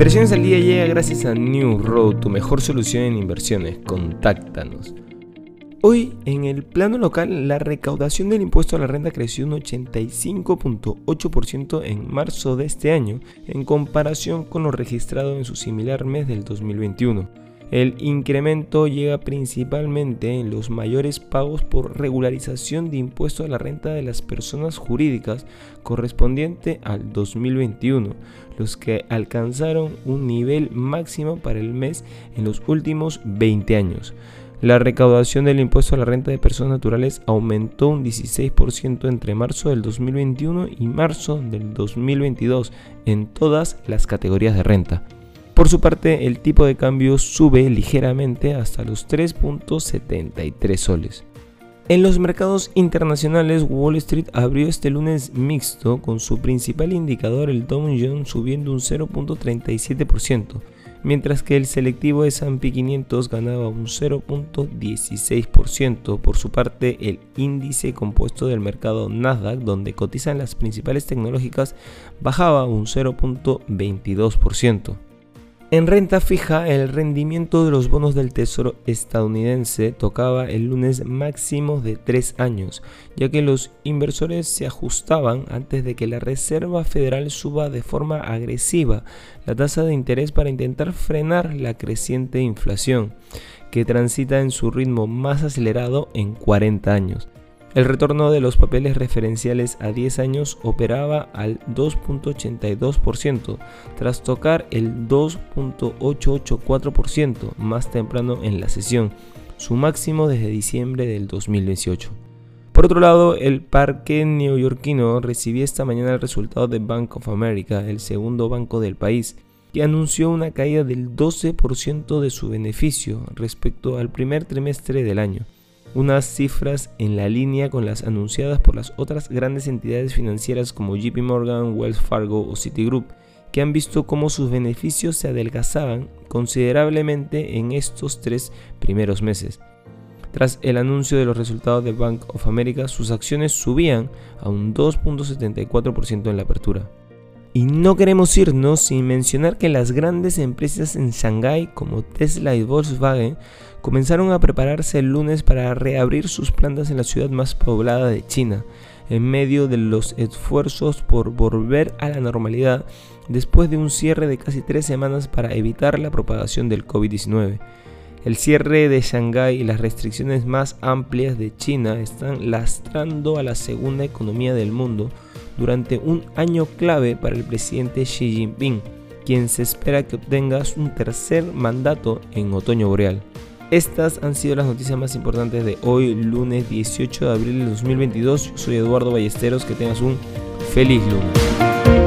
Inversiones al día llega gracias a New Road, tu mejor solución en inversiones. Contáctanos. Hoy, en el plano local, la recaudación del impuesto a la renta creció un 85.8% en marzo de este año, en comparación con lo registrado en su similar mes del 2021. El incremento llega principalmente en los mayores pagos por regularización de impuesto a la renta de las personas jurídicas correspondiente al 2021, los que alcanzaron un nivel máximo para el mes en los últimos 20 años. La recaudación del impuesto a la renta de personas naturales aumentó un 16% entre marzo del 2021 y marzo del 2022 en todas las categorías de renta. Por su parte, el tipo de cambio sube ligeramente hasta los 3.73 soles. En los mercados internacionales, Wall Street abrió este lunes mixto con su principal indicador, el Dow Jones, subiendo un 0.37%, mientras que el selectivo S&P 500 ganaba un 0.16%. Por su parte, el índice compuesto del mercado Nasdaq, donde cotizan las principales tecnológicas, bajaba un 0.22%. En renta fija, el rendimiento de los bonos del Tesoro estadounidense tocaba el lunes máximo de 3 años, ya que los inversores se ajustaban antes de que la Reserva Federal suba de forma agresiva la tasa de interés para intentar frenar la creciente inflación, que transita en su ritmo más acelerado en 40 años. El retorno de los papeles referenciales a 10 años operaba al 2.82%, tras tocar el 2.884% más temprano en la sesión, su máximo desde diciembre del 2018. Por otro lado, el parque neoyorquino recibió esta mañana el resultado de Bank of America, el segundo banco del país, que anunció una caída del 12% de su beneficio respecto al primer trimestre del año unas cifras en la línea con las anunciadas por las otras grandes entidades financieras como JP Morgan, Wells Fargo o Citigroup, que han visto cómo sus beneficios se adelgazaban considerablemente en estos tres primeros meses. Tras el anuncio de los resultados de Bank of America, sus acciones subían a un 2.74% en la apertura. Y no queremos irnos sin mencionar que las grandes empresas en Shanghái como Tesla y Volkswagen comenzaron a prepararse el lunes para reabrir sus plantas en la ciudad más poblada de China, en medio de los esfuerzos por volver a la normalidad después de un cierre de casi tres semanas para evitar la propagación del COVID-19. El cierre de Shanghái y las restricciones más amplias de China están lastrando a la segunda economía del mundo, durante un año clave para el presidente Xi Jinping, quien se espera que obtenga un tercer mandato en otoño boreal. Estas han sido las noticias más importantes de hoy, lunes 18 de abril de 2022. Yo soy Eduardo Ballesteros, que tengas un feliz lunes.